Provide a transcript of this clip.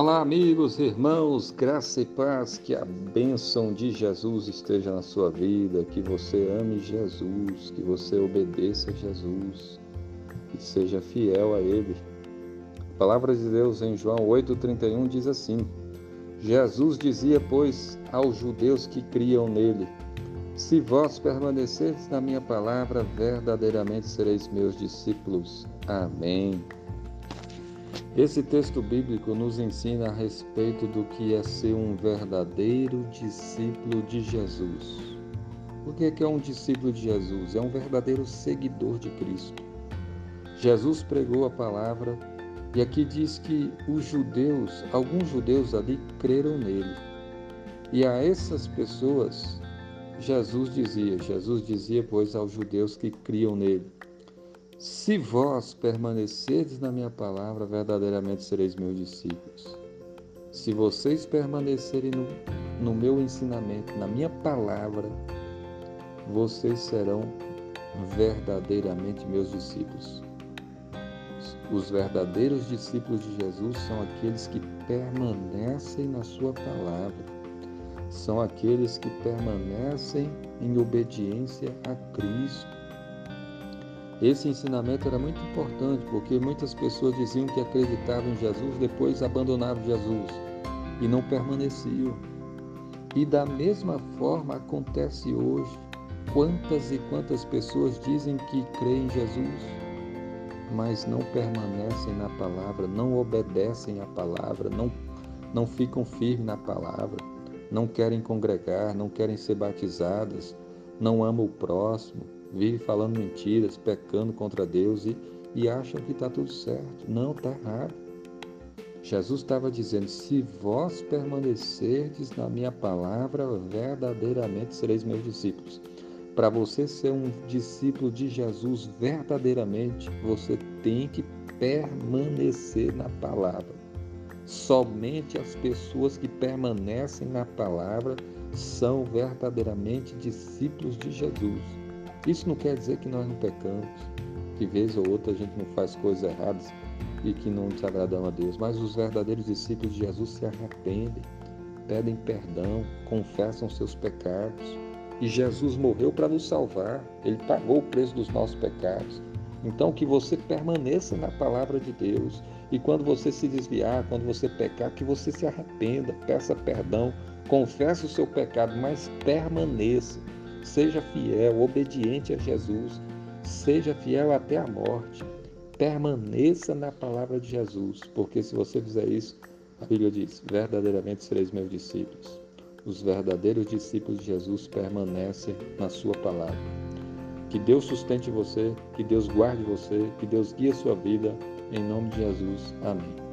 Olá, amigos, irmãos, graça e paz, que a bênção de Jesus esteja na sua vida, que você ame Jesus, que você obedeça a Jesus, que seja fiel a Ele. A palavra de Deus em João 8,31 diz assim: Jesus dizia, pois, aos judeus que criam nele: Se vós permanecerdes na minha palavra, verdadeiramente sereis meus discípulos. Amém. Esse texto bíblico nos ensina a respeito do que é ser um verdadeiro discípulo de Jesus. O que é, é um discípulo de Jesus? É um verdadeiro seguidor de Cristo. Jesus pregou a palavra e aqui diz que os judeus, alguns judeus ali creram nele. E a essas pessoas, Jesus dizia, Jesus dizia, pois, aos judeus que criam nele: se vós permanecerdes na minha palavra, verdadeiramente sereis meus discípulos. Se vocês permanecerem no, no meu ensinamento, na minha palavra, vocês serão verdadeiramente meus discípulos. Os verdadeiros discípulos de Jesus são aqueles que permanecem na Sua palavra, são aqueles que permanecem em obediência a Cristo esse ensinamento era muito importante porque muitas pessoas diziam que acreditavam em Jesus, depois abandonavam Jesus e não permaneciam. E da mesma forma acontece hoje. Quantas e quantas pessoas dizem que creem em Jesus, mas não permanecem na palavra, não obedecem à palavra, não, não ficam firmes na palavra, não querem congregar, não querem ser batizadas, não amam o próximo, vive falando mentiras, pecando contra Deus e, e acham que está tudo certo. Não, está errado. Jesus estava dizendo: Se vós permanecerdes na minha palavra, verdadeiramente sereis meus discípulos. Para você ser um discípulo de Jesus verdadeiramente, você tem que permanecer na palavra. Somente as pessoas que permanecem na palavra são verdadeiramente discípulos de Jesus. Isso não quer dizer que nós não pecamos, que vez ou outra a gente não faz coisas erradas e que não desagradam a Deus, mas os verdadeiros discípulos de Jesus se arrependem, pedem perdão, confessam seus pecados. E Jesus morreu para nos salvar, ele pagou o preço dos nossos pecados. Então, que você permaneça na palavra de Deus. E quando você se desviar, quando você pecar, que você se arrependa, peça perdão, confesse o seu pecado, mas permaneça. Seja fiel, obediente a Jesus. Seja fiel até a morte. Permaneça na palavra de Jesus, porque se você fizer isso, a Bíblia diz: verdadeiramente sereis meus discípulos. Os verdadeiros discípulos de Jesus permanecem na Sua palavra. Que Deus sustente você, que Deus guarde você, que Deus guie a sua vida. Em nome de Jesus. Amém.